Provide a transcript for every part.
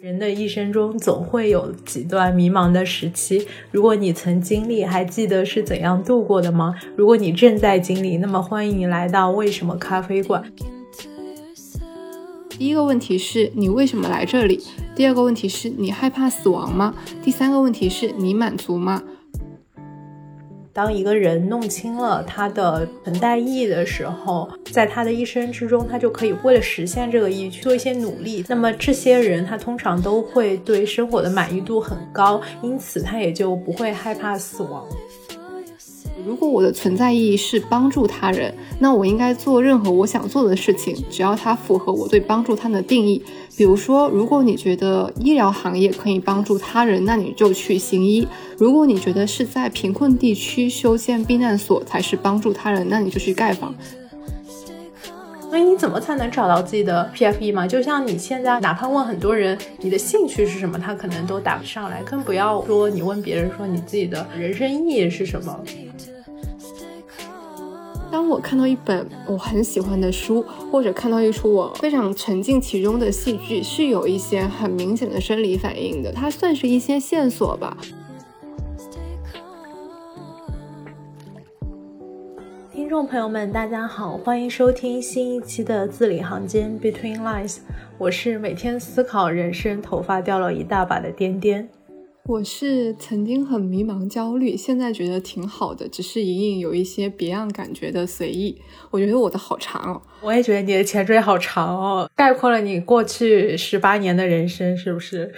人的一生中总会有几段迷茫的时期，如果你曾经历，还记得是怎样度过的吗？如果你正在经历，那么欢迎你来到为什么咖啡馆。第一个问题是你为什么来这里？第二个问题是你害怕死亡吗？第三个问题是你满足吗？当一个人弄清了他的存在意义的时候，在他的一生之中，他就可以为了实现这个意义去做一些努力。那么这些人，他通常都会对生活的满意度很高，因此他也就不会害怕死亡。如果我的存在意义是帮助他人，那我应该做任何我想做的事情，只要它符合我对帮助他的定义。比如说，如果你觉得医疗行业可以帮助他人，那你就去行医；如果你觉得是在贫困地区修建避难所才是帮助他人，那你就去盖房。所以你怎么才能找到自己的 PFE 嘛？就像你现在哪怕问很多人你的兴趣是什么，他可能都答不上来，更不要说你问别人说你自己的人生意义是什么。当我看到一本我很喜欢的书，或者看到一出我非常沉浸其中的戏剧，是有一些很明显的生理反应的，它算是一些线索吧。众朋友们，大家好，欢迎收听新一期的字里行间 Between Lines，我是每天思考人生、头发掉了一大把的颠颠。我是曾经很迷茫、焦虑，现在觉得挺好的，只是隐隐有一些别样感觉的随意。我觉得我的好长哦，我也觉得你的前缀好长哦，概括了你过去十八年的人生，是不是？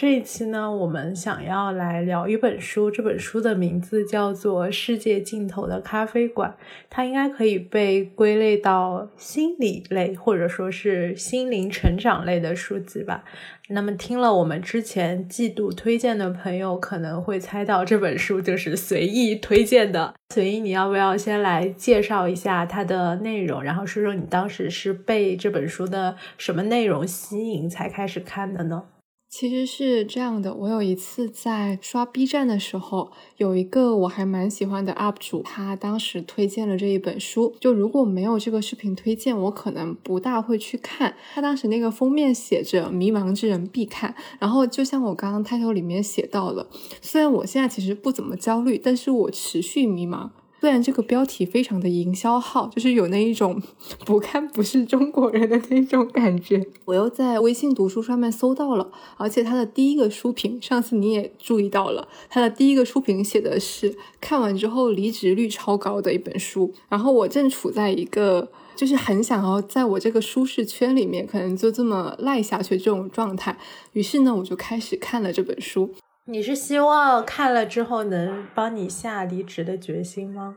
这一期呢，我们想要来聊一本书，这本书的名字叫做《世界尽头的咖啡馆》，它应该可以被归类到心理类或者说是心灵成长类的书籍吧。那么，听了我们之前季度推荐的朋友可能会猜到这本书就是随意推荐的。随意，你要不要先来介绍一下它的内容，然后说说你当时是被这本书的什么内容吸引才开始看的呢？其实是这样的，我有一次在刷 B 站的时候，有一个我还蛮喜欢的 UP 主，他当时推荐了这一本书。就如果没有这个视频推荐，我可能不大会去看。他当时那个封面写着“迷茫之人必看”，然后就像我刚刚 title 里面写到了，虽然我现在其实不怎么焦虑，但是我持续迷茫。虽然这个标题非常的营销号，就是有那一种不看不是中国人的那种感觉。我又在微信读书上面搜到了，而且它的第一个书评，上次你也注意到了，它的第一个书评写的是看完之后离职率超高的一本书。然后我正处在一个就是很想要在我这个舒适圈里面，可能就这么赖下去这种状态。于是呢，我就开始看了这本书。你是希望看了之后能帮你下离职的决心吗？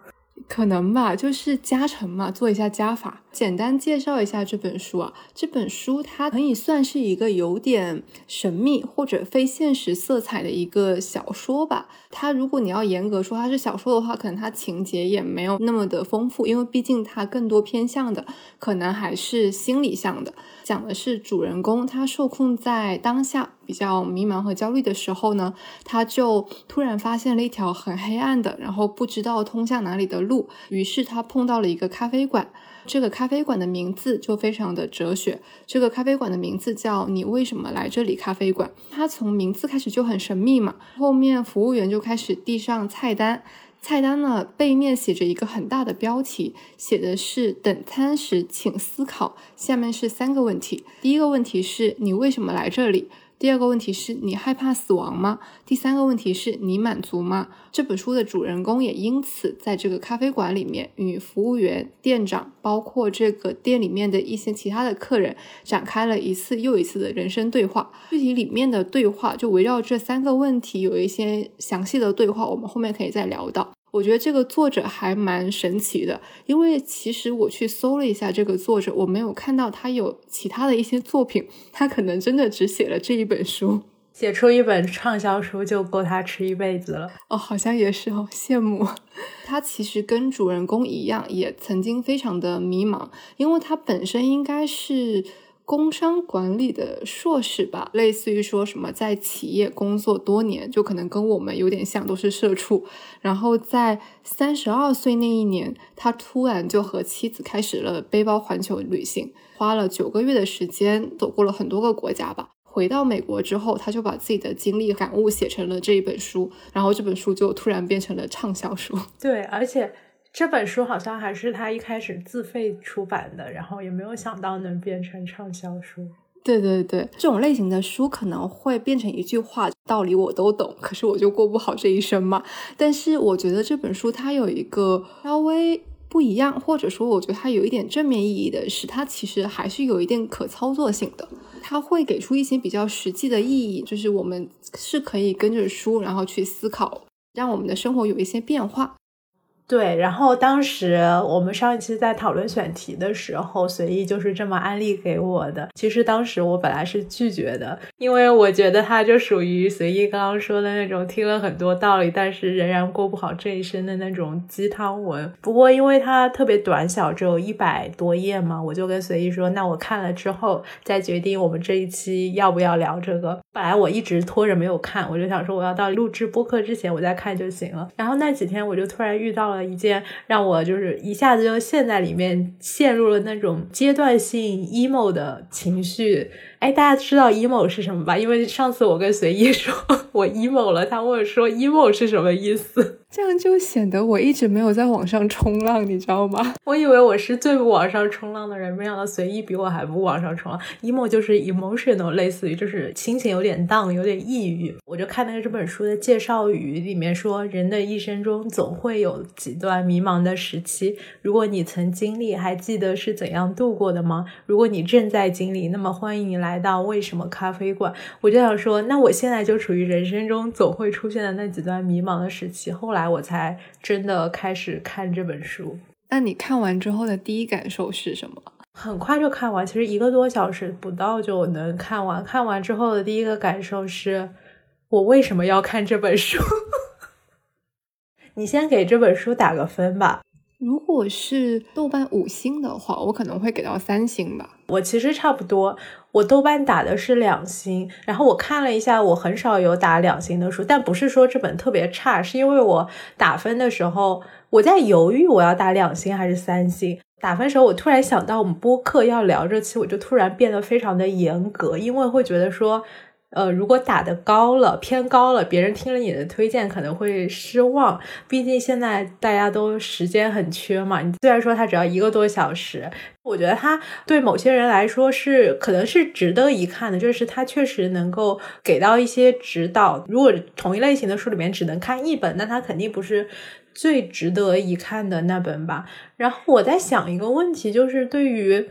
可能吧，就是加成嘛，做一下加法。简单介绍一下这本书啊，这本书它可以算是一个有点神秘或者非现实色彩的一个小说吧。它如果你要严格说它是小说的话，可能它情节也没有那么的丰富，因为毕竟它更多偏向的可能还是心理向的，讲的是主人公他受控在当下比较迷茫和焦虑的时候呢，他就突然发现了一条很黑暗的，然后不知道通向哪里的路，于是他碰到了一个咖啡馆。这个咖啡馆的名字就非常的哲学。这个咖啡馆的名字叫“你为什么来这里咖啡馆”。它从名字开始就很神秘嘛。后面服务员就开始递上菜单，菜单呢背面写着一个很大的标题，写的是“等餐时请思考”。下面是三个问题。第一个问题是你为什么来这里？第二个问题是你害怕死亡吗？第三个问题是你满足吗？这本书的主人公也因此在这个咖啡馆里面与服务员、店长，包括这个店里面的一些其他的客人展开了一次又一次的人生对话。具体里面的对话就围绕这三个问题有一些详细的对话，我们后面可以再聊到。我觉得这个作者还蛮神奇的，因为其实我去搜了一下这个作者，我没有看到他有其他的一些作品，他可能真的只写了这一本书，写出一本畅销书就够他吃一辈子了。哦，好像也是哦，羡慕。他其实跟主人公一样，也曾经非常的迷茫，因为他本身应该是。工商管理的硕士吧，类似于说什么在企业工作多年，就可能跟我们有点像，都是社畜。然后在三十二岁那一年，他突然就和妻子开始了背包环球旅行，花了九个月的时间，走过了很多个国家吧。回到美国之后，他就把自己的经历感悟写成了这一本书，然后这本书就突然变成了畅销书。对，而且这本书好像还是他一开始自费出版的，然后也没有想到能变成畅销书。对对对，这种类型的书可能会变成一句话，道理我都懂，可是我就过不好这一生嘛。但是我觉得这本书它有一个稍微不一样，或者说我觉得它有一点正面意义的是，它其实还是有一点可操作性的，它会给出一些比较实际的意义，就是我们是可以跟着书，然后去思考，让我们的生活有一些变化。对，然后当时我们上一期在讨论选题的时候，随意就是这么安利给我的。其实当时我本来是拒绝的，因为我觉得它就属于随意刚刚说的那种听了很多道理，但是仍然过不好这一生的那种鸡汤文。不过因为它特别短小，只有一百多页嘛，我就跟随意说，那我看了之后再决定我们这一期要不要聊这个。本来我一直拖着没有看，我就想说我要到录制播客之前我再看就行了。然后那几天我就突然遇到。一件让我就是一下子就陷在里面，陷入了那种阶段性 emo 的情绪。哎，大家知道 emo 是什么吧？因为上次我跟随意说 我 emo 了，他问我说 emo 是什么意思，这样就显得我一直没有在网上冲浪，你知道吗？我以为我是最不往上冲浪的人，没想到随意比我还不往上冲浪。emo 就是 emotional，类似于就是心情有点 down，有点抑郁。我就看那个这本书的介绍语里面说，人的一生中总会有几段迷茫的时期。如果你曾经历，还记得是怎样度过的吗？如果你正在经历，那么欢迎你来。来到为什么咖啡馆？我就想说，那我现在就处于人生中总会出现的那几段迷茫的时期。后来我才真的开始看这本书。那你看完之后的第一感受是什么？很快就看完，其实一个多小时不到就能看完。看完之后的第一个感受是，我为什么要看这本书？你先给这本书打个分吧。如果是豆瓣五星的话，我可能会给到三星吧。我其实差不多，我豆瓣打的是两星。然后我看了一下，我很少有打两星的书，但不是说这本特别差，是因为我打分的时候我在犹豫我要打两星还是三星。打分时候，我突然想到我们播客要聊这期，我就突然变得非常的严格，因为会觉得说。呃，如果打的高了，偏高了，别人听了你的推荐可能会失望。毕竟现在大家都时间很缺嘛。你虽然说它只要一个多小时，我觉得它对某些人来说是可能是值得一看的，就是它确实能够给到一些指导。如果同一类型的书里面只能看一本，那它肯定不是最值得一看的那本吧。然后我在想一个问题，就是对于。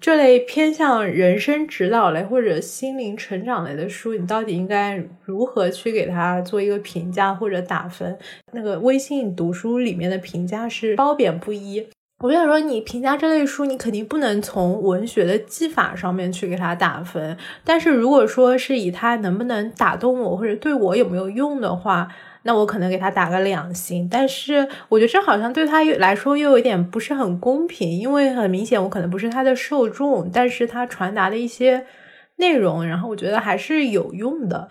这类偏向人生指导类或者心灵成长类的书，你到底应该如何去给它做一个评价或者打分？那个微信读书里面的评价是褒贬不一。我想说，你评价这类书，你肯定不能从文学的技法上面去给它打分。但是如果说是以它能不能打动我或者对我有没有用的话，那我可能给他打个两星，但是我觉得这好像对他来说又有点不是很公平，因为很明显我可能不是他的受众，但是他传达的一些内容，然后我觉得还是有用的。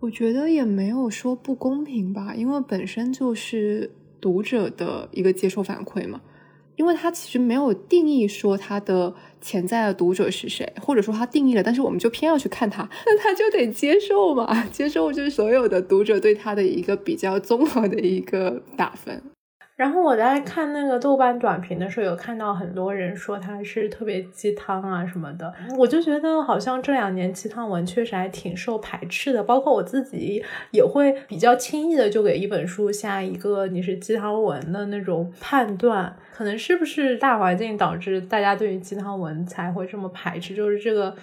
我觉得也没有说不公平吧，因为本身就是读者的一个接受反馈嘛。因为他其实没有定义说他的潜在的读者是谁，或者说他定义了，但是我们就偏要去看他，那他就得接受嘛，接受就是所有的读者对他的一个比较综合的一个打分。然后我在看那个豆瓣短评的时候，有看到很多人说它是特别鸡汤啊什么的，我就觉得好像这两年鸡汤文确实还挺受排斥的，包括我自己也会比较轻易的就给一本书下一个你是鸡汤文的那种判断，可能是不是大环境导致大家对于鸡汤文才会这么排斥，就是这个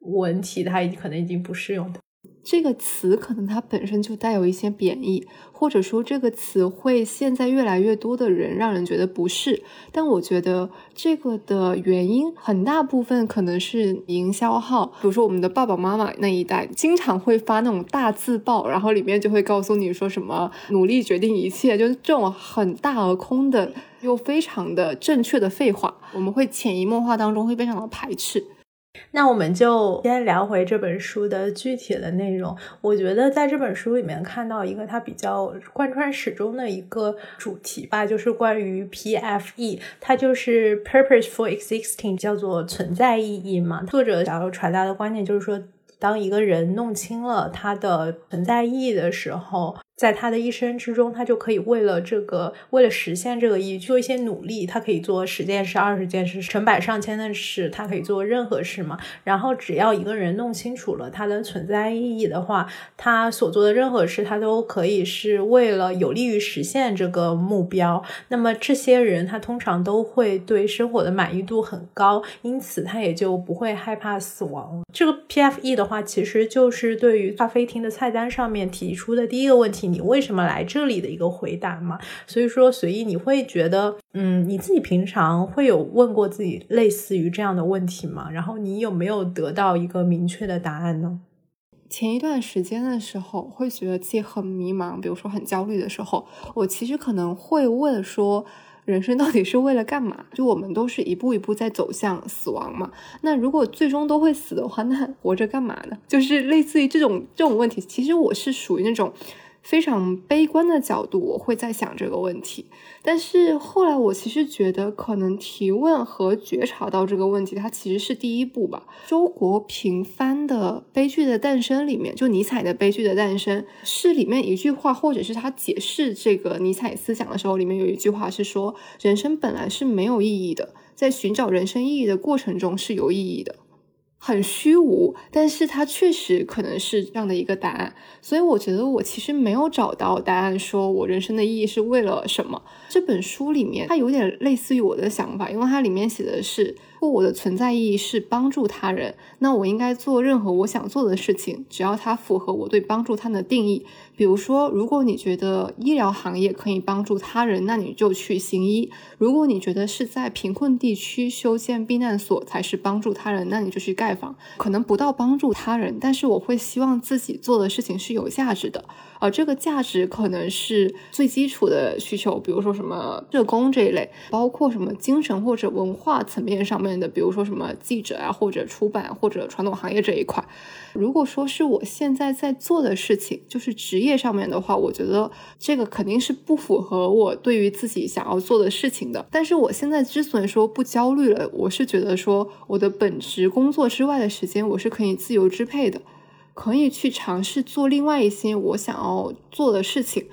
文体它可能已经不适用的。这个词可能它本身就带有一些贬义，或者说这个词会现在越来越多的人让人觉得不适。但我觉得这个的原因很大部分可能是营销号，比如说我们的爸爸妈妈那一代经常会发那种大字报，然后里面就会告诉你说什么努力决定一切，就是这种很大而空的又非常的正确的废话，我们会潜移默化当中会非常的排斥。那我们就先聊回这本书的具体的内容。我觉得在这本书里面看到一个它比较贯穿始终的一个主题吧，就是关于 PFE，它就是 Purpose for Existing，叫做存在意义嘛。作者想要传达的观念就是说。当一个人弄清了他的存在意义的时候。在他的一生之中，他就可以为了这个，为了实现这个意义做一些努力。他可以做十件事、二十件事、成百上千的事，他可以做任何事嘛。然后，只要一个人弄清楚了他的存在意义的话，他所做的任何事，他都可以是为了有利于实现这个目标。那么，这些人他通常都会对生活的满意度很高，因此他也就不会害怕死亡。这个 PFE 的话，其实就是对于咖啡厅的菜单上面提出的第一个问题。你为什么来这里的一个回答嘛？所以说，所以你会觉得，嗯，你自己平常会有问过自己类似于这样的问题吗？然后你有没有得到一个明确的答案呢？前一段时间的时候，会觉得自己很迷茫，比如说很焦虑的时候，我其实可能会问说。人生到底是为了干嘛？就我们都是一步一步在走向死亡嘛。那如果最终都会死的话，那活着干嘛呢？就是类似于这种这种问题。其实我是属于那种。非常悲观的角度，我会在想这个问题。但是后来，我其实觉得，可能提问和觉察到这个问题，它其实是第一步吧。周国平翻的《悲剧的诞生》里面，就尼采的《悲剧的诞生》是里面一句话，或者是他解释这个尼采思想的时候，里面有一句话是说：人生本来是没有意义的，在寻找人生意义的过程中是有意义的。很虚无，但是它确实可能是这样的一个答案，所以我觉得我其实没有找到答案，说我人生的意义是为了什么。这本书里面，它有点类似于我的想法，因为它里面写的是。如果我的存在意义是帮助他人，那我应该做任何我想做的事情，只要它符合我对帮助他的定义。比如说，如果你觉得医疗行业可以帮助他人，那你就去行医；如果你觉得是在贫困地区修建避难所才是帮助他人，那你就去盖房。可能不到帮助他人，但是我会希望自己做的事情是有价值的。而这个价值可能是最基础的需求，比如说什么社工这一类，包括什么精神或者文化层面上面的，比如说什么记者啊，或者出版或者传统行业这一块。如果说是我现在在做的事情，就是职业上面的话，我觉得这个肯定是不符合我对于自己想要做的事情的。但是我现在之所以说不焦虑了，我是觉得说我的本职工作之外的时间，我是可以自由支配的。可以去尝试做另外一些我想要做的事情。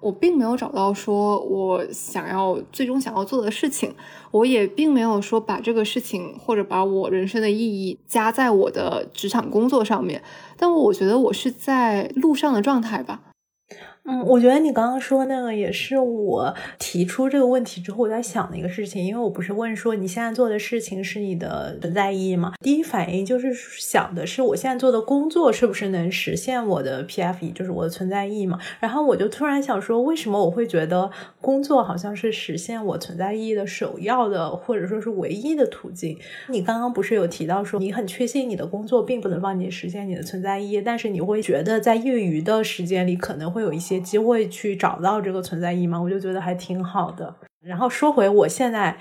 我并没有找到说我想要最终想要做的事情，我也并没有说把这个事情或者把我人生的意义加在我的职场工作上面。但我觉得我是在路上的状态吧。嗯，我觉得你刚刚说那个也是我提出这个问题之后我在想的一个事情，因为我不是问说你现在做的事情是你的存在意义吗？第一反应就是想的是我现在做的工作是不是能实现我的 PFE，就是我的存在意义嘛？然后我就突然想说，为什么我会觉得工作好像是实现我存在意义的首要的或者说是唯一的途径？你刚刚不是有提到说你很确信你的工作并不能帮你实现你的存在意义，但是你会觉得在业余的时间里可能会有一些。机会去找到这个存在意义吗？我就觉得还挺好的。然后说回我现在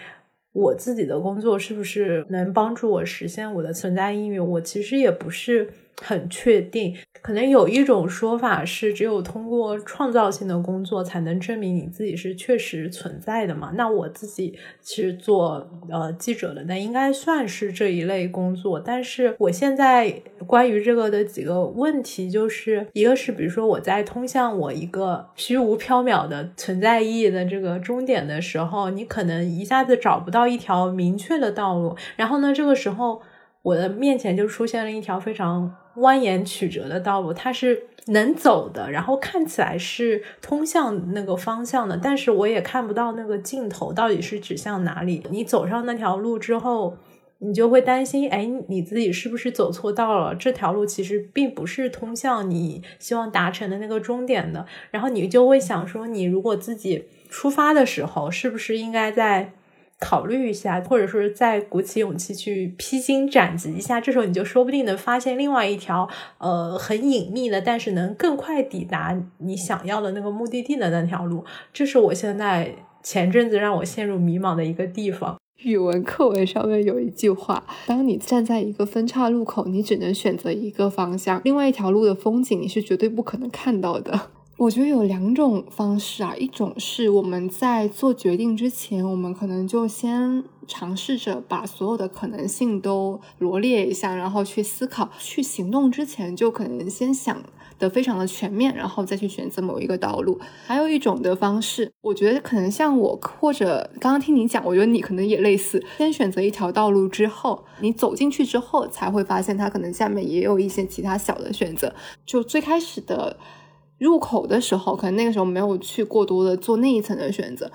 我自己的工作是不是能帮助我实现我的存在意义？我其实也不是。很确定，可能有一种说法是，只有通过创造性的工作才能证明你自己是确实存在的嘛？那我自己是做呃记者的，那应该算是这一类工作。但是我现在关于这个的几个问题，就是一个是，比如说我在通向我一个虚无缥缈的存在意义的这个终点的时候，你可能一下子找不到一条明确的道路，然后呢，这个时候我的面前就出现了一条非常。蜿蜒曲折的道路，它是能走的，然后看起来是通向那个方向的，但是我也看不到那个尽头到底是指向哪里。你走上那条路之后，你就会担心，哎，你自己是不是走错道了？这条路其实并不是通向你希望达成的那个终点的。然后你就会想说，你如果自己出发的时候，是不是应该在？考虑一下，或者说再鼓起勇气去披荆斩棘一下，这时候你就说不定能发现另外一条呃很隐秘的，但是能更快抵达你想要的那个目的地的那条路。这是我现在前阵子让我陷入迷茫的一个地方。语文课文上面有一句话：当你站在一个分岔路口，你只能选择一个方向，另外一条路的风景你是绝对不可能看到的。我觉得有两种方式啊，一种是我们在做决定之前，我们可能就先尝试着把所有的可能性都罗列一下，然后去思考，去行动之前就可能先想的非常的全面，然后再去选择某一个道路。还有一种的方式，我觉得可能像我或者刚刚听你讲，我觉得你可能也类似，先选择一条道路之后，你走进去之后才会发现它可能下面也有一些其他小的选择。就最开始的。入口的时候，可能那个时候没有去过多的做那一层的选择。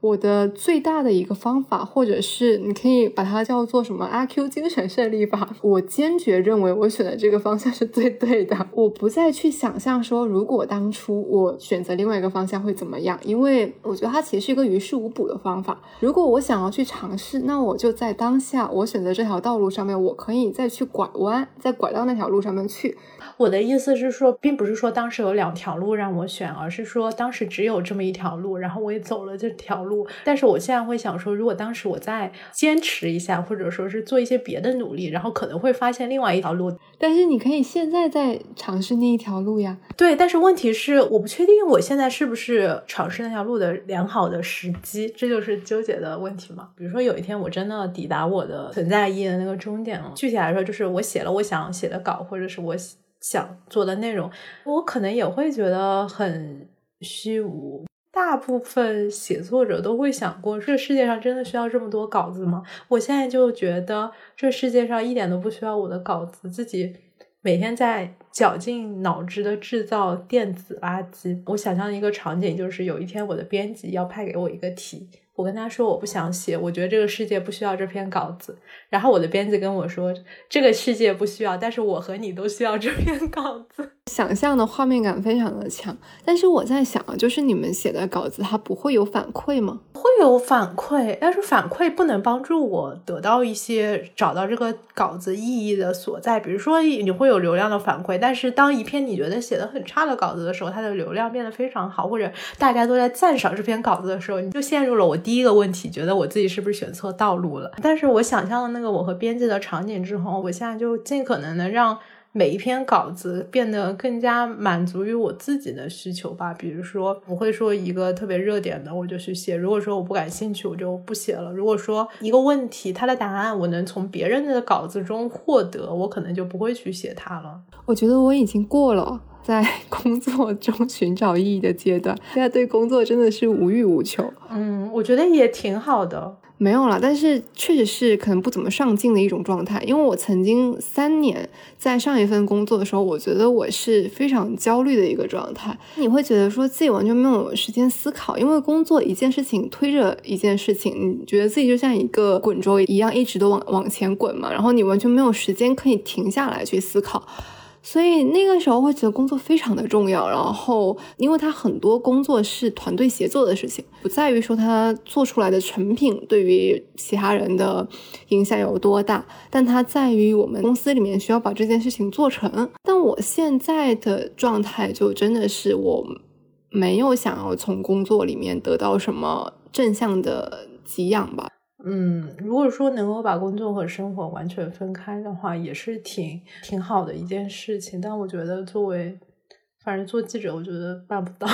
我的最大的一个方法，或者是你可以把它叫做什么阿 Q 精神胜利法。我坚决认为我选的这个方向是最对的。我不再去想象说，如果当初我选择另外一个方向会怎么样，因为我觉得它其实是一个于事无补的方法。如果我想要去尝试，那我就在当下我选择这条道路上面，我可以再去拐弯，再拐到那条路上面去。我的意思是说，并不是说当时有两条路让我选，而是说当时只有这么一条路，然后我也走了这条路。但是我现在会想说，如果当时我再坚持一下，或者说是做一些别的努力，然后可能会发现另外一条路。但是你可以现在再尝试那一条路呀。对，但是问题是，我不确定我现在是不是尝试那条路的良好的时机，这就是纠结的问题嘛。比如说有一天我真的抵达我的存在意义的那个终点了，具体来说就是我写了我想写的稿，或者是我。想做的内容，我可能也会觉得很虚无。大部分写作者都会想过，这世界上真的需要这么多稿子吗？我现在就觉得，这世界上一点都不需要我的稿子，自己每天在绞尽脑汁的制造电子垃圾。我想象一个场景就是，有一天我的编辑要派给我一个题。我跟他说我不想写，我觉得这个世界不需要这篇稿子。然后我的编辑跟我说，这个世界不需要，但是我和你都需要这篇稿子。想象的画面感非常的强，但是我在想，就是你们写的稿子，它不会有反馈吗？会有反馈，但是反馈不能帮助我得到一些找到这个稿子意义的所在。比如说，你会有流量的反馈，但是当一篇你觉得写的很差的稿子的时候，它的流量变得非常好，或者大家都在赞赏这篇稿子的时候，你就陷入了我第一个问题，觉得我自己是不是选错道路了？但是我想象了那个我和编辑的场景之后，我现在就尽可能的让。每一篇稿子变得更加满足于我自己的需求吧。比如说，不会说一个特别热点的我就去写；如果说我不感兴趣，我就不写了。如果说一个问题它的答案我能从别人的稿子中获得，我可能就不会去写它了。我觉得我已经过了在工作中寻找意义的阶段，现在对工作真的是无欲无求。嗯，我觉得也挺好的。没有了，但是确实是可能不怎么上进的一种状态。因为我曾经三年在上一份工作的时候，我觉得我是非常焦虑的一个状态。你会觉得说自己完全没有时间思考，因为工作一件事情推着一件事情，你觉得自己就像一个滚轴一样，一直都往往前滚嘛，然后你完全没有时间可以停下来去思考。所以那个时候会觉得工作非常的重要，然后因为他很多工作是团队协作的事情，不在于说他做出来的成品对于其他人的影响有多大，但它在于我们公司里面需要把这件事情做成。但我现在的状态就真的是我没有想要从工作里面得到什么正向的给养吧。嗯，如果说能够把工作和生活完全分开的话，也是挺挺好的一件事情。但我觉得作为，反正做记者，我觉得办不到。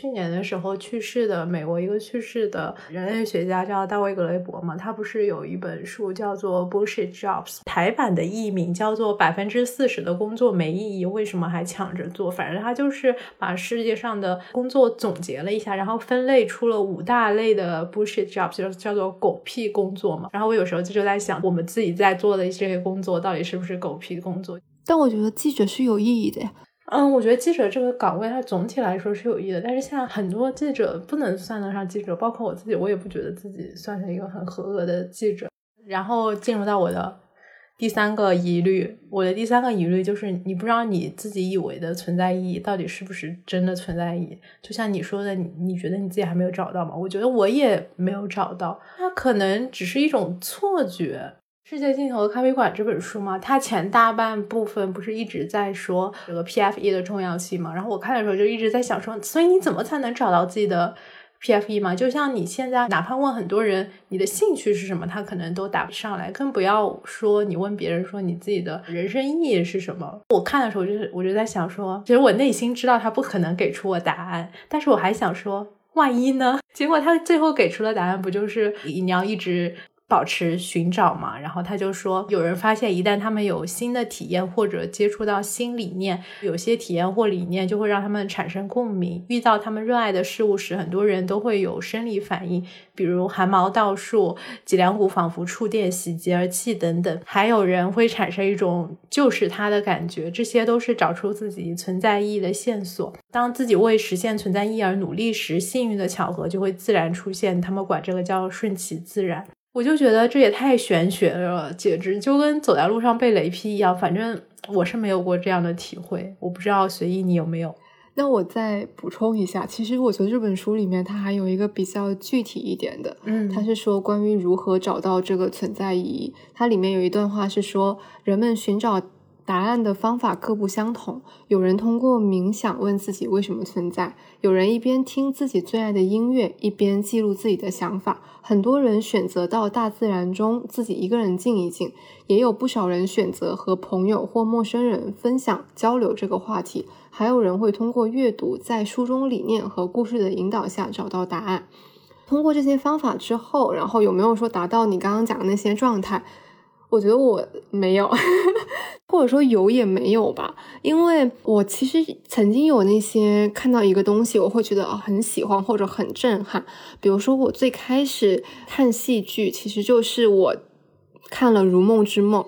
去年的时候去世的美国一个去世的人类学家叫大卫格雷伯嘛，他不是有一本书叫做《Bullshit Jobs》，台版的译名叫做《百分之四十的工作没意义，为什么还抢着做》。反正他就是把世界上的工作总结了一下，然后分类出了五大类的 Bullshit Jobs，就叫做狗屁工作嘛。然后我有时候就在想，我们自己在做的这些工作到底是不是狗屁工作？但我觉得记者是有意义的呀。嗯，我觉得记者这个岗位，它总体来说是有益的。但是现在很多记者不能算得上记者，包括我自己，我也不觉得自己算是一个很合格的记者。然后进入到我的第三个疑虑，我的第三个疑虑就是，你不知道你自己以为的存在意义到底是不是真的存在意义。就像你说的，你你觉得你自己还没有找到吗？我觉得我也没有找到，它可能只是一种错觉。世界尽头的咖啡馆这本书嘛，它前大半部分不是一直在说这个 PFE 的重要性嘛？然后我看的时候就一直在想说，所以你怎么才能找到自己的 PFE 嘛，就像你现在哪怕问很多人你的兴趣是什么，他可能都答不上来，更不要说你问别人说你自己的人生意义是什么。我看的时候就是我就在想说，其实我内心知道他不可能给出我答案，但是我还想说万一呢？结果他最后给出的答案不就是你要一直。保持寻找嘛，然后他就说，有人发现，一旦他们有新的体验或者接触到新理念，有些体验或理念就会让他们产生共鸣。遇到他们热爱的事物时，很多人都会有生理反应，比如汗毛倒竖、脊梁骨仿佛触电、喜极而泣等等。还有人会产生一种就是他的感觉，这些都是找出自己存在意义的线索。当自己为实现存在意义而努力时，幸运的巧合就会自然出现。他们管这个叫顺其自然。我就觉得这也太玄学了，简直就跟走在路上被雷劈一样。反正我是没有过这样的体会，我不知道随意你有没有。那我再补充一下，其实我觉得这本书里面它还有一个比较具体一点的，嗯，它是说关于如何找到这个存在意义。它里面有一段话是说，人们寻找。答案的方法各不相同。有人通过冥想问自己为什么存在；有人一边听自己最爱的音乐，一边记录自己的想法。很多人选择到大自然中自己一个人静一静，也有不少人选择和朋友或陌生人分享交流这个话题。还有人会通过阅读，在书中理念和故事的引导下找到答案。通过这些方法之后，然后有没有说达到你刚刚讲的那些状态？我觉得我没有，或者说有也没有吧，因为我其实曾经有那些看到一个东西，我会觉得很喜欢或者很震撼。比如说我最开始看戏剧，其实就是我看了《如梦之梦》。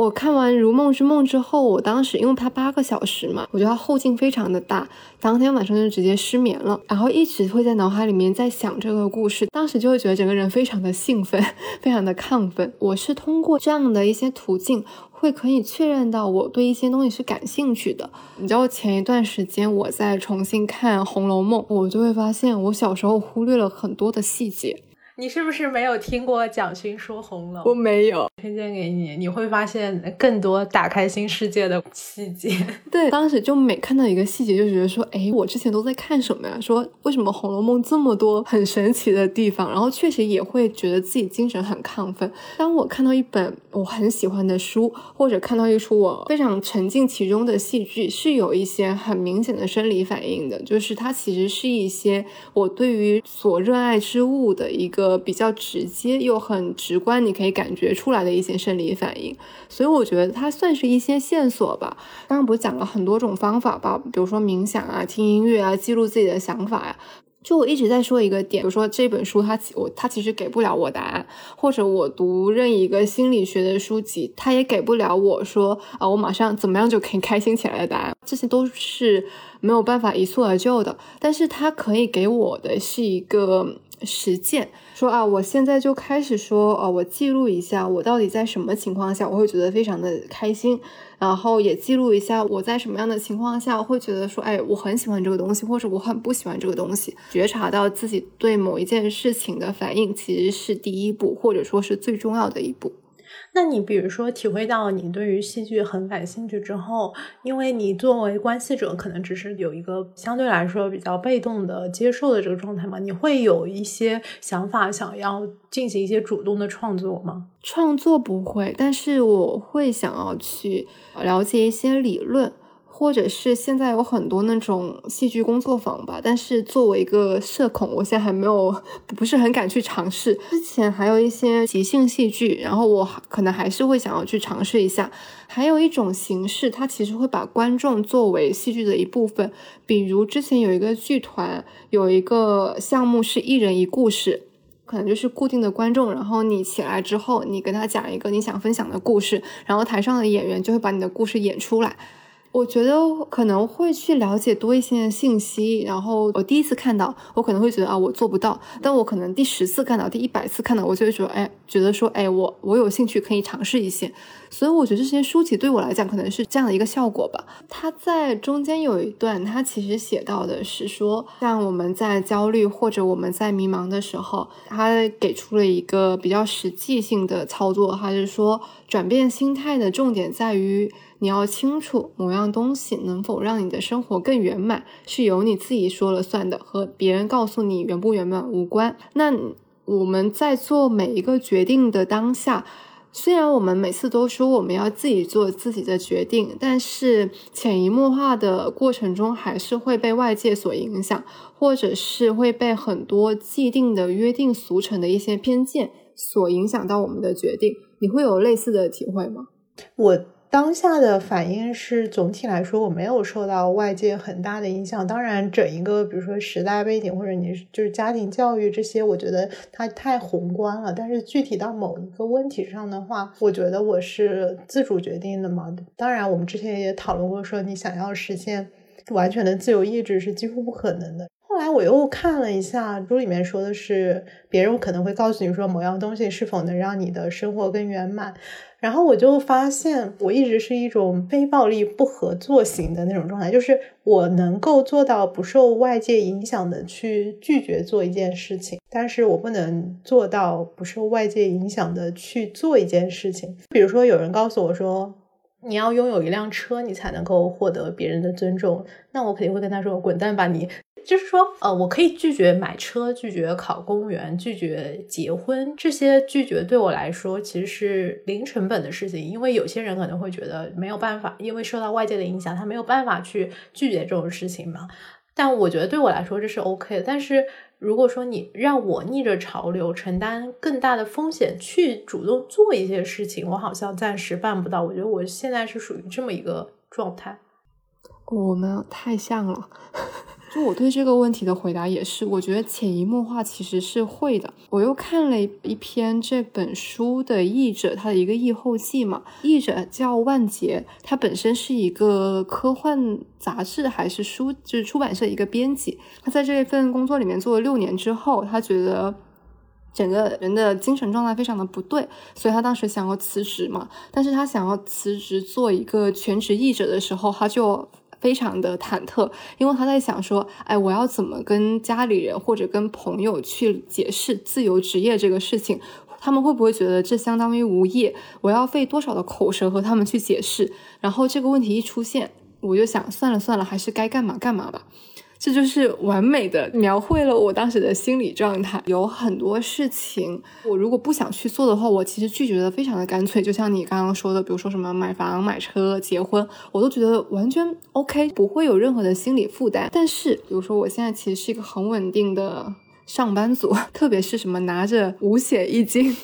我看完《如梦之梦》之后，我当时因为它八个小时嘛，我觉得它后劲非常的大，当天晚上就直接失眠了，然后一直会在脑海里面在想这个故事，当时就会觉得整个人非常的兴奋，非常的亢奋。我是通过这样的一些途径，会可以确认到我对一些东西是感兴趣的。你知道前一段时间我在重新看《红楼梦》，我就会发现我小时候忽略了很多的细节。你是不是没有听过蒋勋说红楼？我没有推荐给你，你会发现更多打开新世界的细节。对，当时就每看到一个细节，就觉得说，哎，我之前都在看什么呀？说为什么《红楼梦》这么多很神奇的地方？然后确实也会觉得自己精神很亢奋。当我看到一本我很喜欢的书，或者看到一出我非常沉浸其中的戏剧，是有一些很明显的生理反应的，就是它其实是一些我对于所热爱之物的一个。比较直接又很直观，你可以感觉出来的一些生理反应，所以我觉得它算是一些线索吧。刚刚不是讲了很多种方法吧，比如说冥想啊、听音乐啊、记录自己的想法呀。就我一直在说一个点，比如说这本书它我它其实给不了我答案，或者我读任一个心理学的书籍，它也给不了我说啊我马上怎么样就可以开心起来的答案，这些都是没有办法一蹴而就的。但是它可以给我的是一个实践。说啊，我现在就开始说啊，我记录一下我到底在什么情况下我会觉得非常的开心，然后也记录一下我在什么样的情况下会觉得说，哎，我很喜欢这个东西，或者我很不喜欢这个东西。觉察到自己对某一件事情的反应，其实是第一步，或者说是最重要的一步。那你比如说体会到你对于戏剧很感兴趣之后，因为你作为关系者，可能只是有一个相对来说比较被动的接受的这个状态嘛，你会有一些想法想要进行一些主动的创作吗？创作不会，但是我会想要去了解一些理论。或者是现在有很多那种戏剧工作坊吧，但是作为一个社恐，我现在还没有不是很敢去尝试。之前还有一些即兴戏剧，然后我可能还是会想要去尝试一下。还有一种形式，它其实会把观众作为戏剧的一部分，比如之前有一个剧团有一个项目是一人一故事，可能就是固定的观众，然后你起来之后，你跟他讲一个你想分享的故事，然后台上的演员就会把你的故事演出来。我觉得可能会去了解多一些信息，然后我第一次看到，我可能会觉得啊，我做不到。但我可能第十次看到，第一百次看到，我就会说，哎，觉得说，哎，我我有兴趣可以尝试一些。所以我觉得这些书籍对我来讲，可能是这样的一个效果吧。他在中间有一段，他其实写到的是说，像我们在焦虑或者我们在迷茫的时候，他给出了一个比较实际性的操作，他是说，转变心态的重点在于。你要清楚，某样东西能否让你的生活更圆满，是由你自己说了算的，和别人告诉你圆不圆满无关。那我们在做每一个决定的当下。虽然我们每次都说我们要自己做自己的决定，但是潜移默化的过程中，还是会被外界所影响，或者是会被很多既定的约定俗成的一些偏见所影响到我们的决定。你会有类似的体会吗？我。当下的反应是，总体来说我没有受到外界很大的影响。当然，整一个比如说时代背景或者你就是家庭教育这些，我觉得它太宏观了。但是具体到某一个问题上的话，我觉得我是自主决定的嘛。当然，我们之前也讨论过，说你想要实现完全的自由意志是几乎不可能的。后来我又看了一下书里面说的是，别人可能会告诉你说某样东西是否能让你的生活更圆满。然后我就发现，我一直是一种非暴力不合作型的那种状态，就是我能够做到不受外界影响的去拒绝做一件事情，但是我不能做到不受外界影响的去做一件事情。比如说，有人告诉我说，你要拥有一辆车，你才能够获得别人的尊重，那我肯定会跟他说，滚蛋吧你。就是说，呃，我可以拒绝买车，拒绝考公务员，拒绝结婚，这些拒绝对我来说其实是零成本的事情。因为有些人可能会觉得没有办法，因为受到外界的影响，他没有办法去拒绝这种事情嘛。但我觉得对我来说这是 OK 的。但是如果说你让我逆着潮流，承担更大的风险去主动做一些事情，我好像暂时办不到。我觉得我现在是属于这么一个状态。我们太像了。就我对这个问题的回答也是，我觉得潜移默化其实是会的。我又看了一篇这本书的译者他的一个译后记嘛，译者叫万杰，他本身是一个科幻杂志还是书，就是出版社一个编辑。他在这份工作里面做了六年之后，他觉得整个人的精神状态非常的不对，所以他当时想要辞职嘛。但是他想要辞职做一个全职译者的时候，他就。非常的忐忑，因为他在想说，哎，我要怎么跟家里人或者跟朋友去解释自由职业这个事情？他们会不会觉得这相当于无业？我要费多少的口舌和他们去解释？然后这个问题一出现，我就想，算了算了，还是该干嘛干嘛吧。这就是完美的描绘了我当时的心理状态。有很多事情，我如果不想去做的话，我其实拒绝的非常的干脆。就像你刚刚说的，比如说什么买房、买车、结婚，我都觉得完全 OK，不会有任何的心理负担。但是，比如说我现在其实是一个很稳定的上班族，特别是什么拿着五险一金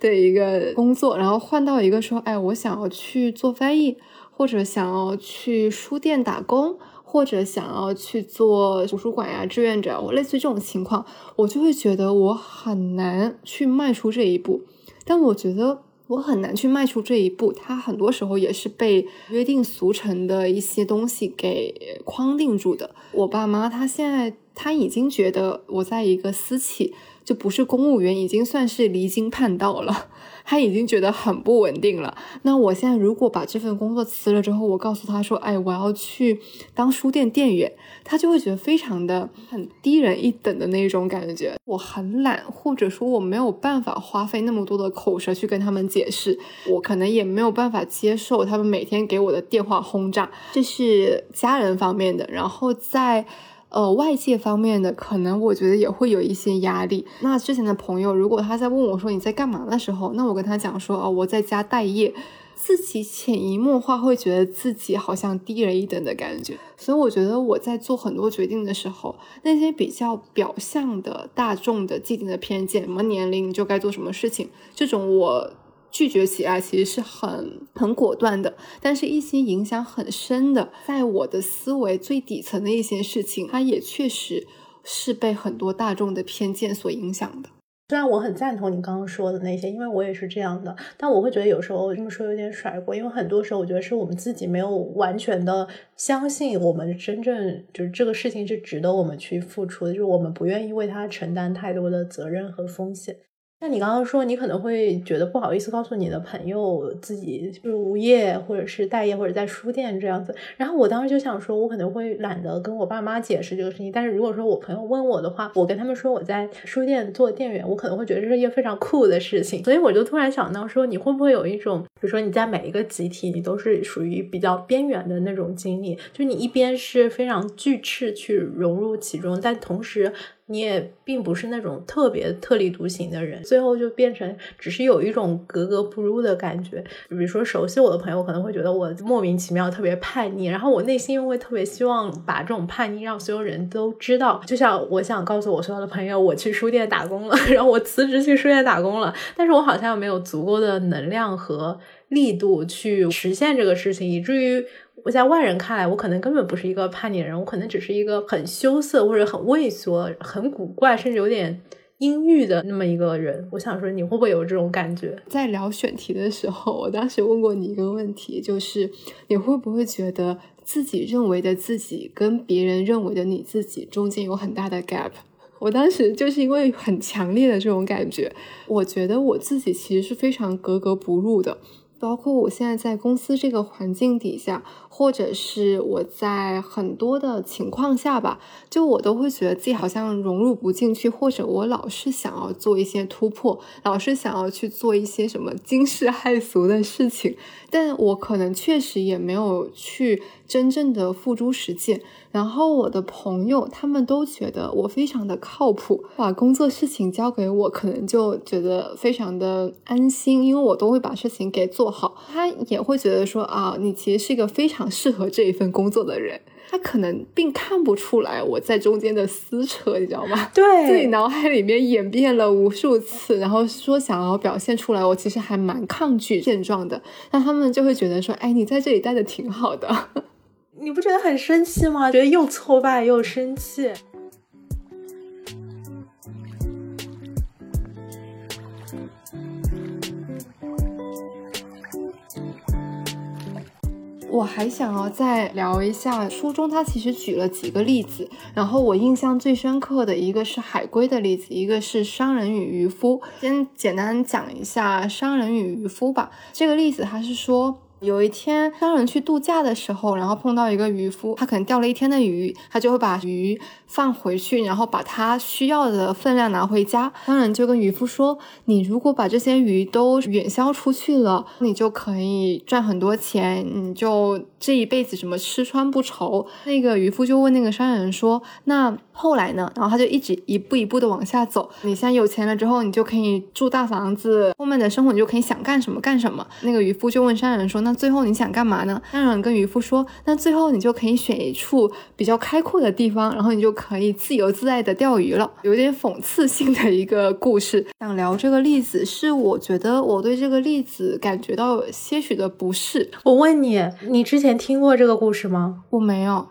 的一个工作，然后换到一个说，哎，我想要去做翻译，或者想要去书店打工。或者想要去做图书馆呀，志愿者，我类似于这种情况，我就会觉得我很难去迈出这一步。但我觉得我很难去迈出这一步，它很多时候也是被约定俗成的一些东西给框定住的。我爸妈他现在他已经觉得我在一个私企。就不是公务员，已经算是离经叛道了。他已经觉得很不稳定了。那我现在如果把这份工作辞了之后，我告诉他说：“哎，我要去当书店店员。”他就会觉得非常的很低人一等的那种感觉。我很懒，或者说我没有办法花费那么多的口舌去跟他们解释。我可能也没有办法接受他们每天给我的电话轰炸。这是家人方面的。然后在。呃，外界方面的可能我觉得也会有一些压力。那之前的朋友，如果他在问我说你在干嘛的时候，那我跟他讲说哦，我在家待业，自己潜移默化会觉得自己好像低人一等的感觉。所以我觉得我在做很多决定的时候，那些比较表象的大众的既定的偏见，什么年龄你就该做什么事情，这种我。拒绝起来其实是很很果断的，但是一些影响很深的，在我的思维最底层的一些事情，它也确实是被很多大众的偏见所影响的。虽然我很赞同你刚刚说的那些，因为我也是这样的，但我会觉得有时候这么说有点甩锅，因为很多时候我觉得是我们自己没有完全的相信我们真正就是这个事情是值得我们去付出的，就是我们不愿意为他承担太多的责任和风险。那你刚刚说你可能会觉得不好意思告诉你的朋友自己就是无业或者是待业或者在书店这样子，然后我当时就想说，我可能会懒得跟我爸妈解释这个事情，但是如果说我朋友问我的话，我跟他们说我在书店做店员，我可能会觉得这是一件非常酷的事情，所以我就突然想到说，你会不会有一种，比如说你在每一个集体，你都是属于比较边缘的那种经历，就你一边是非常巨翅去融入其中，但同时。你也并不是那种特别特立独行的人，最后就变成只是有一种格格不入的感觉。比如说，熟悉我的朋友可能会觉得我莫名其妙特别叛逆，然后我内心又会特别希望把这种叛逆让所有人都知道。就像我想告诉我所有的朋友，我去书店打工了，然后我辞职去书店打工了，但是我好像又没有足够的能量和力度去实现这个事情，以至于。我在外人看来，我可能根本不是一个叛逆人，我可能只是一个很羞涩或者很畏缩、很古怪，甚至有点阴郁的那么一个人。我想说，你会不会有这种感觉？在聊选题的时候，我当时问过你一个问题，就是你会不会觉得自己认为的自己跟别人认为的你自己中间有很大的 gap？我当时就是因为很强烈的这种感觉，我觉得我自己其实是非常格格不入的。包括我现在在公司这个环境底下，或者是我在很多的情况下吧，就我都会觉得自己好像融入不进去，或者我老是想要做一些突破，老是想要去做一些什么惊世骇俗的事情，但我可能确实也没有去真正的付诸实践。然后我的朋友他们都觉得我非常的靠谱，把工作事情交给我，可能就觉得非常的安心，因为我都会把事情给做好。他也会觉得说啊，你其实是一个非常适合这一份工作的人。他可能并看不出来我在中间的撕扯，你知道吗？对，自己脑海里面演变了无数次，然后说想要表现出来，我其实还蛮抗拒现状的。那他们就会觉得说，哎，你在这里待的挺好的。你不觉得很生气吗？觉得又挫败又生气。我还想要再聊一下书中，他其实举了几个例子，然后我印象最深刻的一个是海龟的例子，一个是商人与渔夫。先简单讲一下商人与渔夫吧。这个例子他是说。有一天，商人去度假的时候，然后碰到一个渔夫，他可能钓了一天的鱼，他就会把鱼放回去，然后把他需要的分量拿回家。商人就跟渔夫说：“你如果把这些鱼都远销出去了，你就可以赚很多钱，你就这一辈子什么吃穿不愁。”那个渔夫就问那个商人说：“那后来呢？”然后他就一直一步一步的往下走。你现在有钱了之后，你就可以住大房子，后面的生活你就可以想干什么干什么。那个渔夫就问商人说：“那？”那最后你想干嘛呢？让人跟渔夫说：“那最后你就可以选一处比较开阔的地方，然后你就可以自由自在的钓鱼了。”有点讽刺性的一个故事。想聊这个例子，是我觉得我对这个例子感觉到些许的不适。我问你，你之前听过这个故事吗？我没有。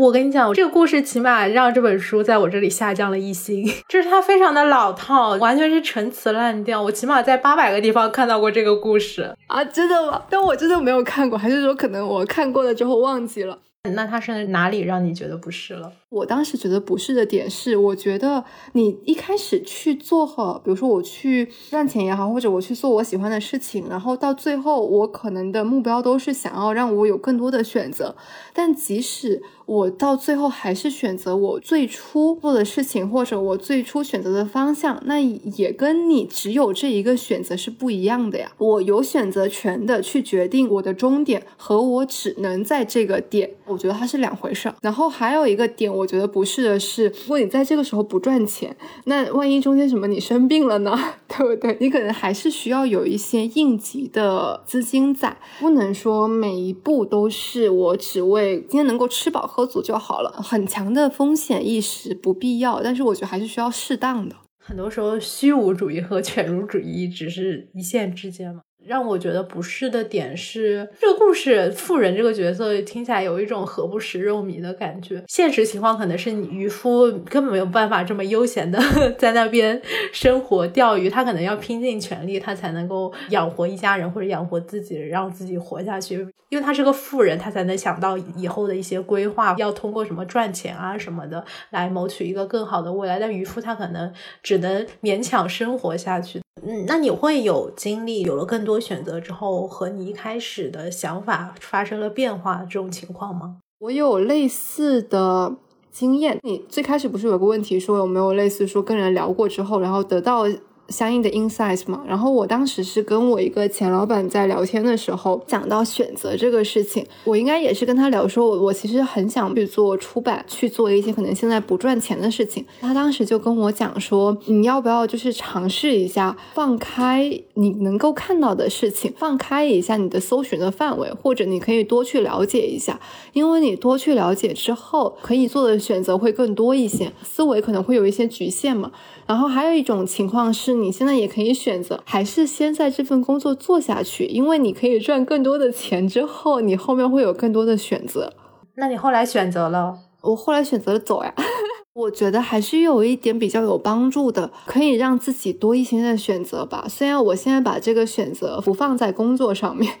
我跟你讲，这个故事起码让这本书在我这里下降了一星，就是它非常的老套，完全是陈词滥调。我起码在八百个地方看到过这个故事啊，真的吗？但我真的没有看过，还是说可能我看过了之后忘记了？那它是哪里让你觉得不是了？我当时觉得不是的点是，我觉得你一开始去做好，比如说我去赚钱也好，或者我去做我喜欢的事情，然后到最后我可能的目标都是想要让我有更多的选择。但即使我到最后还是选择我最初做的事情，或者我最初选择的方向，那也跟你只有这一个选择是不一样的呀。我有选择权的去决定我的终点，和我只能在这个点，我觉得它是两回事。然后还有一个点。我觉得不是的是，如果你在这个时候不赚钱，那万一中间什么你生病了呢？对不对？你可能还是需要有一些应急的资金在，不能说每一步都是我只为今天能够吃饱喝足就好了。很强的风险意识不必要，但是我觉得还是需要适当的。很多时候，虚无主义和 犬儒主义只是一线之间嘛。让我觉得不适的点是，这个故事富人这个角色听起来有一种何不食肉糜的感觉。现实情况可能是渔夫根本没有办法这么悠闲的 在那边生活钓鱼，他可能要拼尽全力，他才能够养活一家人或者养活自己，让自己活下去。因为他是个富人，他才能想到以后的一些规划，要通过什么赚钱啊什么的来谋取一个更好的未来。但渔夫他可能只能勉强生活下去。嗯，那你会有经历有了更多多选择之后，和你一开始的想法发生了变化这种情况吗？我有类似的经验。你最开始不是有个问题说有没有类似说跟人聊过之后，然后得到。相应的 insights 嘛，然后我当时是跟我一个前老板在聊天的时候讲到选择这个事情，我应该也是跟他聊说，我我其实很想去做出版，去做一些可能现在不赚钱的事情。他当时就跟我讲说，你要不要就是尝试一下，放开你能够看到的事情，放开一下你的搜寻的范围，或者你可以多去了解一下，因为你多去了解之后，可以做的选择会更多一些，思维可能会有一些局限嘛。然后还有一种情况是，你现在也可以选择，还是先在这份工作做下去，因为你可以赚更多的钱，之后你后面会有更多的选择。那你后来选择了？我后来选择了走呀。我觉得还是有一点比较有帮助的，可以让自己多一些的选择吧。虽然我现在把这个选择不放在工作上面。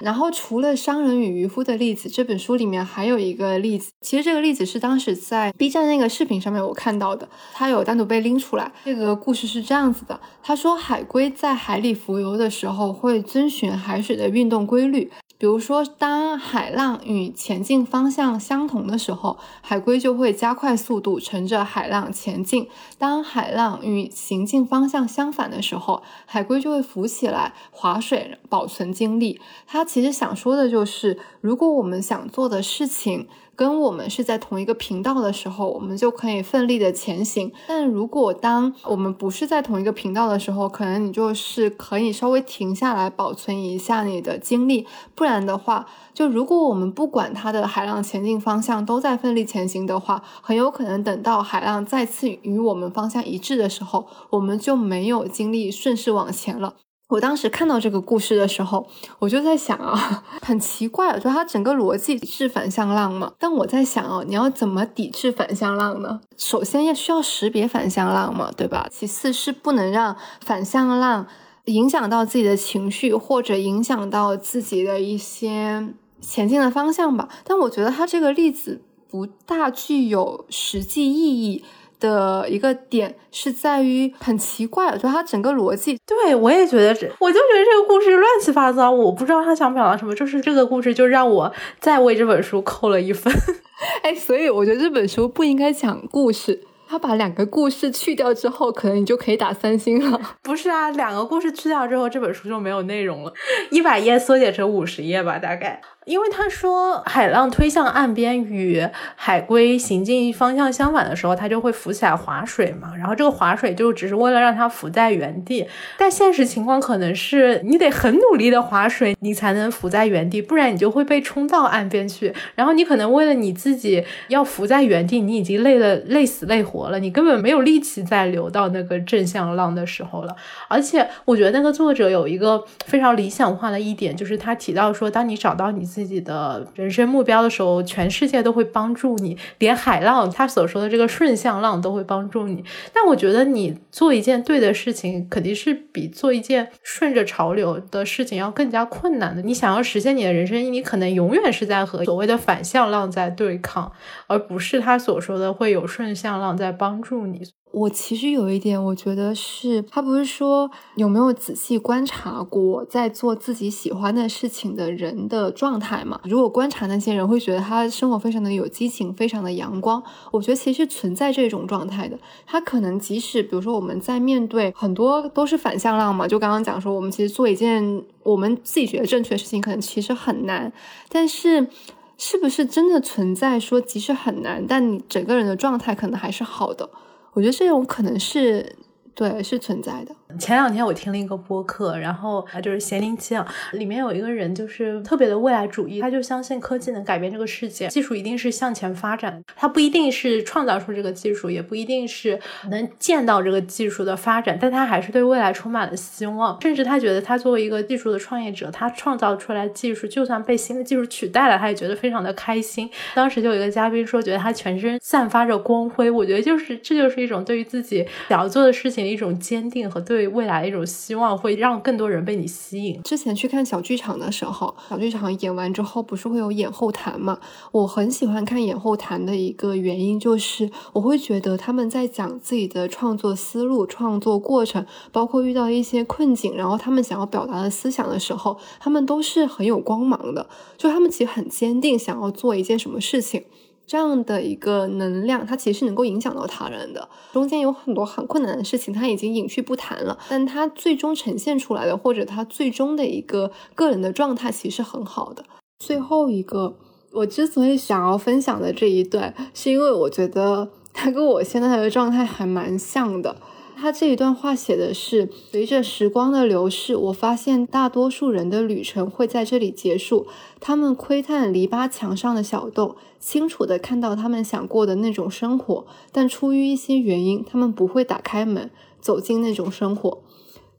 然后，除了商人与渔夫的例子，这本书里面还有一个例子。其实这个例子是当时在 B 站那个视频上面我看到的，它有单独被拎出来。这个故事是这样子的：他说，海龟在海里浮游的时候会遵循海水的运动规律。比如说，当海浪与前进方向相同的时候，海龟就会加快速度，乘着海浪前进；当海浪与行进方向相反的时候，海龟就会浮起来划水，保存精力。它其实想说的就是，如果我们想做的事情，跟我们是在同一个频道的时候，我们就可以奋力的前行。但如果当我们不是在同一个频道的时候，可能你就是可以稍微停下来，保存一下你的精力。不然的话，就如果我们不管它的海浪前进方向，都在奋力前行的话，很有可能等到海浪再次与我们方向一致的时候，我们就没有精力顺势往前了。我当时看到这个故事的时候，我就在想啊，很奇怪，就它整个逻辑是反向浪嘛。但我在想哦，你要怎么抵制反向浪呢？首先要需要识别反向浪嘛，对吧？其次是不能让反向浪影响到自己的情绪，或者影响到自己的一些前进的方向吧。但我觉得它这个例子不大具有实际意义。的一个点是在于很奇怪，就它整个逻辑。对我也觉得这，我就觉得这个故事乱七八糟，我不知道他想表达什么。就是这个故事就让我再为这本书扣了一分。哎，所以我觉得这本书不应该讲故事，他把两个故事去掉之后，可能你就可以打三星了。不是啊，两个故事去掉之后，这本书就没有内容了，一百页缩减成五十页吧，大概。因为他说海浪推向岸边与海龟行进方向相反的时候，它就会浮起来划水嘛。然后这个划水就只是为了让它浮在原地，但现实情况可能是你得很努力的划水，你才能浮在原地，不然你就会被冲到岸边去。然后你可能为了你自己要浮在原地，你已经累了累死累活了，你根本没有力气再流到那个正向浪的时候了。而且我觉得那个作者有一个非常理想化的一点，就是他提到说，当你找到你。自己自己的人生目标的时候，全世界都会帮助你，连海浪他所说的这个顺向浪都会帮助你。但我觉得你做一件对的事情，肯定是比做一件顺着潮流的事情要更加困难的。你想要实现你的人生，你可能永远是在和所谓的反向浪在对抗，而不是他所说的会有顺向浪在帮助你。我其实有一点，我觉得是他不是说有没有仔细观察过在做自己喜欢的事情的人的状态嘛？如果观察那些人，会觉得他生活非常的有激情，非常的阳光。我觉得其实存在这种状态的。他可能即使比如说我们在面对很多都是反向浪嘛，就刚刚讲说我们其实做一件我们自己觉得正确的事情，可能其实很难。但是是不是真的存在说即使很难，但你整个人的状态可能还是好的？我觉得这种可能是对，是存在的。前两天我听了一个播客，然后就是闲林七啊，里面有一个人就是特别的未来主义，他就相信科技能改变这个世界，技术一定是向前发展，他不一定是创造出这个技术，也不一定是能见到这个技术的发展，但他还是对未来充满了希望，甚至他觉得他作为一个技术的创业者，他创造出来技术就算被新的技术取代了，他也觉得非常的开心。当时就有一个嘉宾说，觉得他全身散发着光辉，我觉得就是这就是一种对于自己想要做的事情一种坚定和对未来的一种希望，会让更多人被你吸引。之前去看小剧场的时候，小剧场演完之后不是会有演后谈嘛？我很喜欢看演后谈的一个原因就是，我会觉得他们在讲自己的创作思路、创作过程，包括遇到一些困境，然后他们想要表达的思想的时候，他们都是很有光芒的。就他们其实很坚定，想要做一件什么事情。这样的一个能量，它其实能够影响到他人的。中间有很多很困难的事情，他已经隐去不谈了，但他最终呈现出来的，或者他最终的一个个人的状态，其实很好的。最后一个，我之所以想要分享的这一段，是因为我觉得他跟我现在的状态还蛮像的。他这一段话写的是：随着时光的流逝，我发现大多数人的旅程会在这里结束。他们窥探篱笆墙上的小洞，清楚地看到他们想过的那种生活，但出于一些原因，他们不会打开门走进那种生活。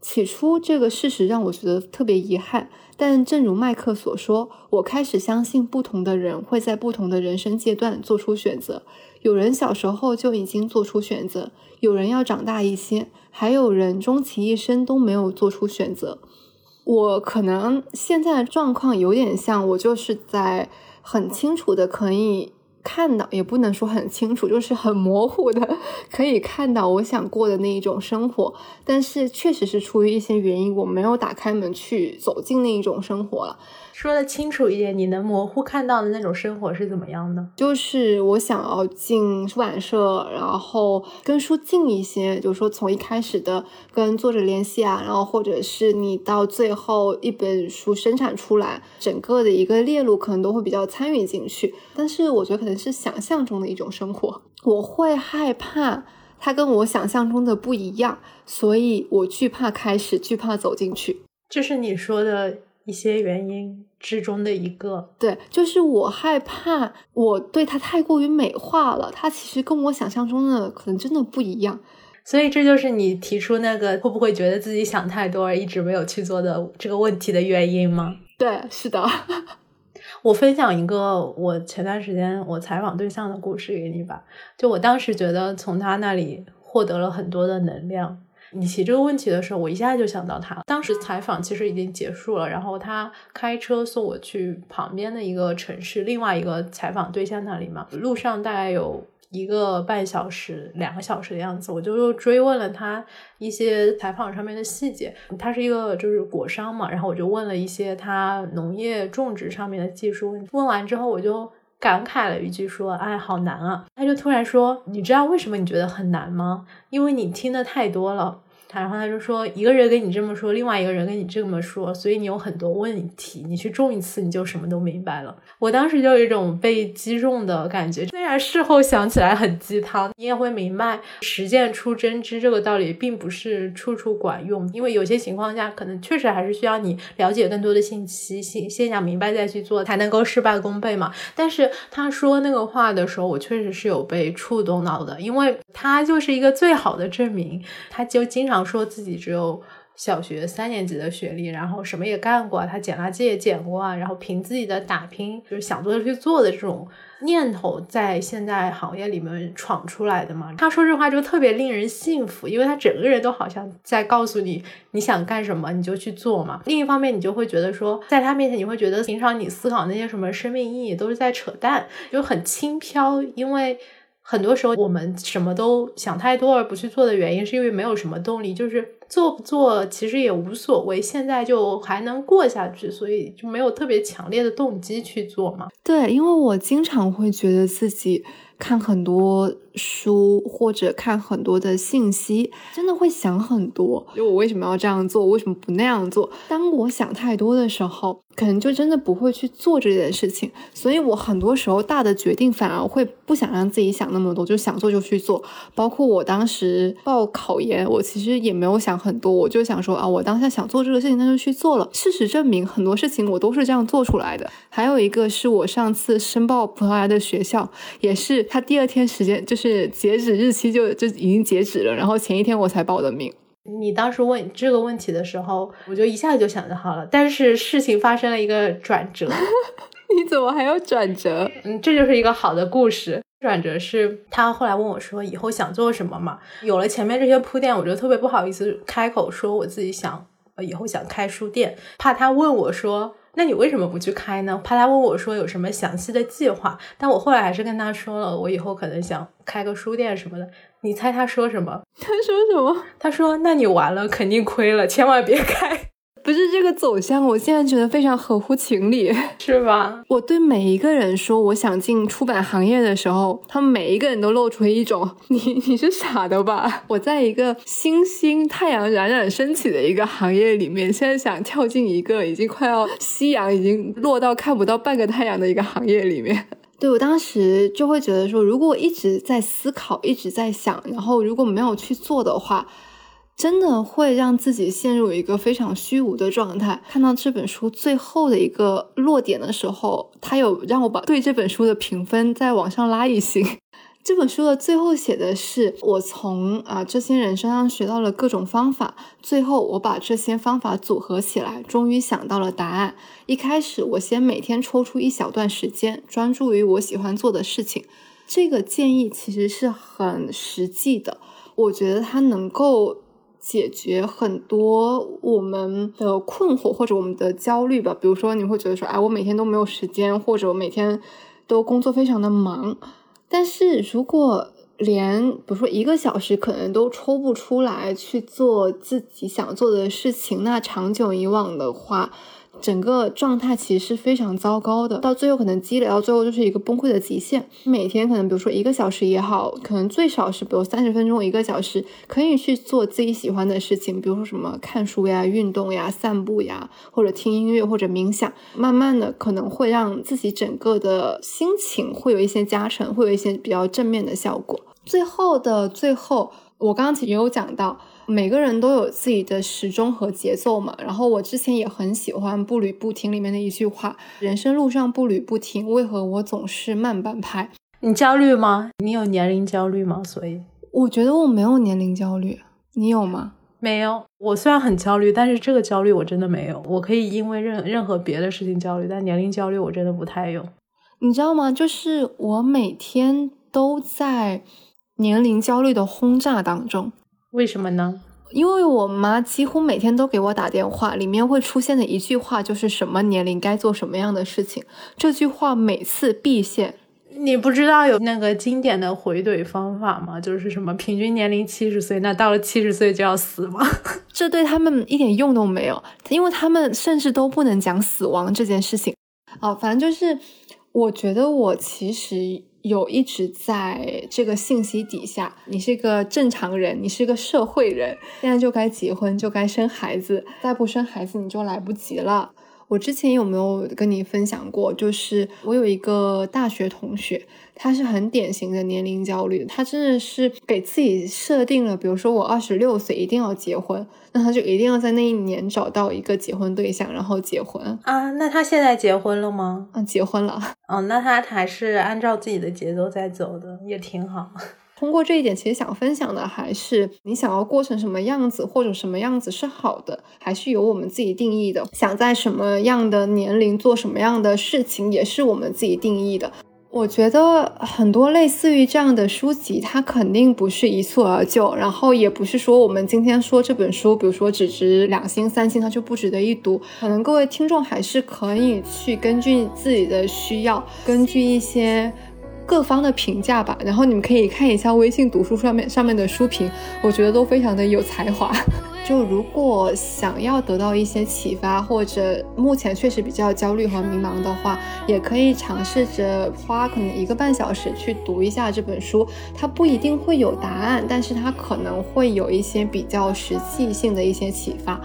起初，这个事实让我觉得特别遗憾。但正如麦克所说，我开始相信不同的人会在不同的人生阶段做出选择。有人小时候就已经做出选择，有人要长大一些，还有人终其一生都没有做出选择。我可能现在的状况有点像，我就是在很清楚的可以看到，也不能说很清楚，就是很模糊的 可以看到我想过的那一种生活，但是确实是出于一些原因，我没有打开门去走进那一种生活了。说的清楚一点，你能模糊看到的那种生活是怎么样的？就是我想要进出版社，然后跟书近一些，就是说从一开始的跟作者联系啊，然后或者是你到最后一本书生产出来，整个的一个链路可能都会比较参与进去。但是我觉得可能是想象中的一种生活，我会害怕它跟我想象中的不一样，所以我惧怕开始，惧怕走进去。这是你说的一些原因。之中的一个，对，就是我害怕我对他太过于美化了，他其实跟我想象中的可能真的不一样，所以这就是你提出那个会不会觉得自己想太多而一直没有去做的这个问题的原因吗？对，是的。我分享一个我前段时间我采访对象的故事给你吧，就我当时觉得从他那里获得了很多的能量。你提这个问题的时候，我一下就想到他。当时采访其实已经结束了，然后他开车送我去旁边的一个城市，另外一个采访对象那里嘛。路上大概有一个半小时、两个小时的样子，我就又追问了他一些采访上面的细节。他是一个就是果商嘛，然后我就问了一些他农业种植上面的技术问题。问完之后，我就感慨了一句说：“哎，好难啊！”他就突然说：“你知道为什么你觉得很难吗？因为你听的太多了。”他然后他就说，一个人跟你这么说，另外一个人跟你这么说，所以你有很多问题，你去种一次，你就什么都明白了。我当时就有一种被击中的感觉，虽然事后想起来很鸡汤，你也会明白，实践出真知这个道理并不是处处管用，因为有些情况下，可能确实还是需要你了解更多的信息，先先想明白再去做，才能够事半功倍嘛。但是他说那个话的时候，我确实是有被触动到的，因为他就是一个最好的证明，他就经常。说自己只有小学三年级的学历，然后什么也干过，他捡垃圾也捡过啊，然后凭自己的打拼，就是想做就去做的这种念头，在现在行业里面闯出来的嘛。他说这话就特别令人信服，因为他整个人都好像在告诉你，你想干什么你就去做嘛。另一方面，你就会觉得说，在他面前你会觉得平常你思考那些什么生命意义都是在扯淡，就很轻飘，因为。很多时候，我们什么都想太多而不去做的原因，是因为没有什么动力，就是做不做其实也无所谓，现在就还能过下去，所以就没有特别强烈的动机去做嘛。对，因为我经常会觉得自己看很多书或者看很多的信息，真的会想很多，就我为什么要这样做，为什么不那样做？当我想太多的时候。可能就真的不会去做这件事情，所以我很多时候大的决定反而会不想让自己想那么多，就想做就去做。包括我当时报考研，我其实也没有想很多，我就想说啊，我当下想做这个事情，那就去做了。事实证明，很多事情我都是这样做出来的。还有一个是我上次申报葡萄牙的学校，也是他第二天时间就是截止日期就就已经截止了，然后前一天我才报的名。你当时问这个问题的时候，我就一下就想到好了。但是事情发生了一个转折，你怎么还有转折？嗯，这就是一个好的故事。转折是他后来问我说以后想做什么嘛？有了前面这些铺垫，我就特别不好意思开口说我自己想以后想开书店，怕他问我说那你为什么不去开呢？怕他问我说有什么详细的计划。但我后来还是跟他说了，我以后可能想开个书店什么的。你猜他说什么？他说什么？他说那你完了，肯定亏了，千万别开。不是这个走向，我现在觉得非常合乎情理，是吧？我对每一个人说我想进出版行业的时候，他们每一个人都露出一种“ 你你是傻的吧？”我在一个星星太阳冉冉升起的一个行业里面，现在想跳进一个已经快要夕阳已经落到看不到半个太阳的一个行业里面。对我当时就会觉得说，如果我一直在思考，一直在想，然后如果没有去做的话。真的会让自己陷入一个非常虚无的状态。看到这本书最后的一个落点的时候，他有让我把对这本书的评分再往上拉一星。这本书的最后写的是，我从啊这些人身上学到了各种方法，最后我把这些方法组合起来，终于想到了答案。一开始我先每天抽出一小段时间，专注于我喜欢做的事情。这个建议其实是很实际的，我觉得它能够。解决很多我们的困惑或者我们的焦虑吧，比如说你会觉得说，哎，我每天都没有时间，或者我每天都工作非常的忙。但是如果连比如说一个小时可能都抽不出来去做自己想做的事情，那长久以往的话。整个状态其实是非常糟糕的，到最后可能积累到最后就是一个崩溃的极限。每天可能比如说一个小时也好，可能最少是比如三十分钟一个小时，可以去做自己喜欢的事情，比如说什么看书呀、运动呀、散步呀，或者听音乐或者冥想。慢慢的可能会让自己整个的心情会有一些加成，会有一些比较正面的效果。最后的最后，我刚刚也有讲到。每个人都有自己的时钟和节奏嘛，然后我之前也很喜欢《步履不停》里面的一句话：“人生路上步履不停，为何我总是慢半拍？”你焦虑吗？你有年龄焦虑吗？所以我觉得我没有年龄焦虑，你有吗？没有。我虽然很焦虑，但是这个焦虑我真的没有。我可以因为任任何别的事情焦虑，但年龄焦虑我真的不太有。你知道吗？就是我每天都在年龄焦虑的轰炸当中。为什么呢？因为我妈几乎每天都给我打电话，里面会出现的一句话就是什么年龄该做什么样的事情，这句话每次必现。你不知道有那个经典的回怼方法吗？就是什么平均年龄七十岁，那到了七十岁就要死吗？这对他们一点用都没有，因为他们甚至都不能讲死亡这件事情。哦，反正就是，我觉得我其实。有一直在这个信息底下，你是个正常人，你是个社会人，现在就该结婚，就该生孩子，再不生孩子你就来不及了。我之前有没有跟你分享过？就是我有一个大学同学，他是很典型的年龄焦虑，他真的是给自己设定了，比如说我二十六岁一定要结婚，那他就一定要在那一年找到一个结婚对象，然后结婚啊。那他现在结婚了吗？啊，结婚了。哦，那他还是按照自己的节奏在走的，也挺好。通过这一点，其实想分享的还是你想要过成什么样子，或者什么样子是好的，还是由我们自己定义的。想在什么样的年龄做什么样的事情，也是我们自己定义的。我觉得很多类似于这样的书籍，它肯定不是一蹴而就，然后也不是说我们今天说这本书，比如说只值两星、三星，它就不值得一读。可能各位听众还是可以去根据自己的需要，根据一些。各方的评价吧，然后你们可以看一下微信读书上面上面的书评，我觉得都非常的有才华。就如果想要得到一些启发，或者目前确实比较焦虑和迷茫的话，也可以尝试着花可能一个半小时去读一下这本书。它不一定会有答案，但是它可能会有一些比较实际性的一些启发。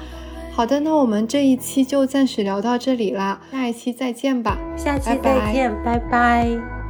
好的，那我们这一期就暂时聊到这里啦，下一期再见吧，下期再见，拜拜。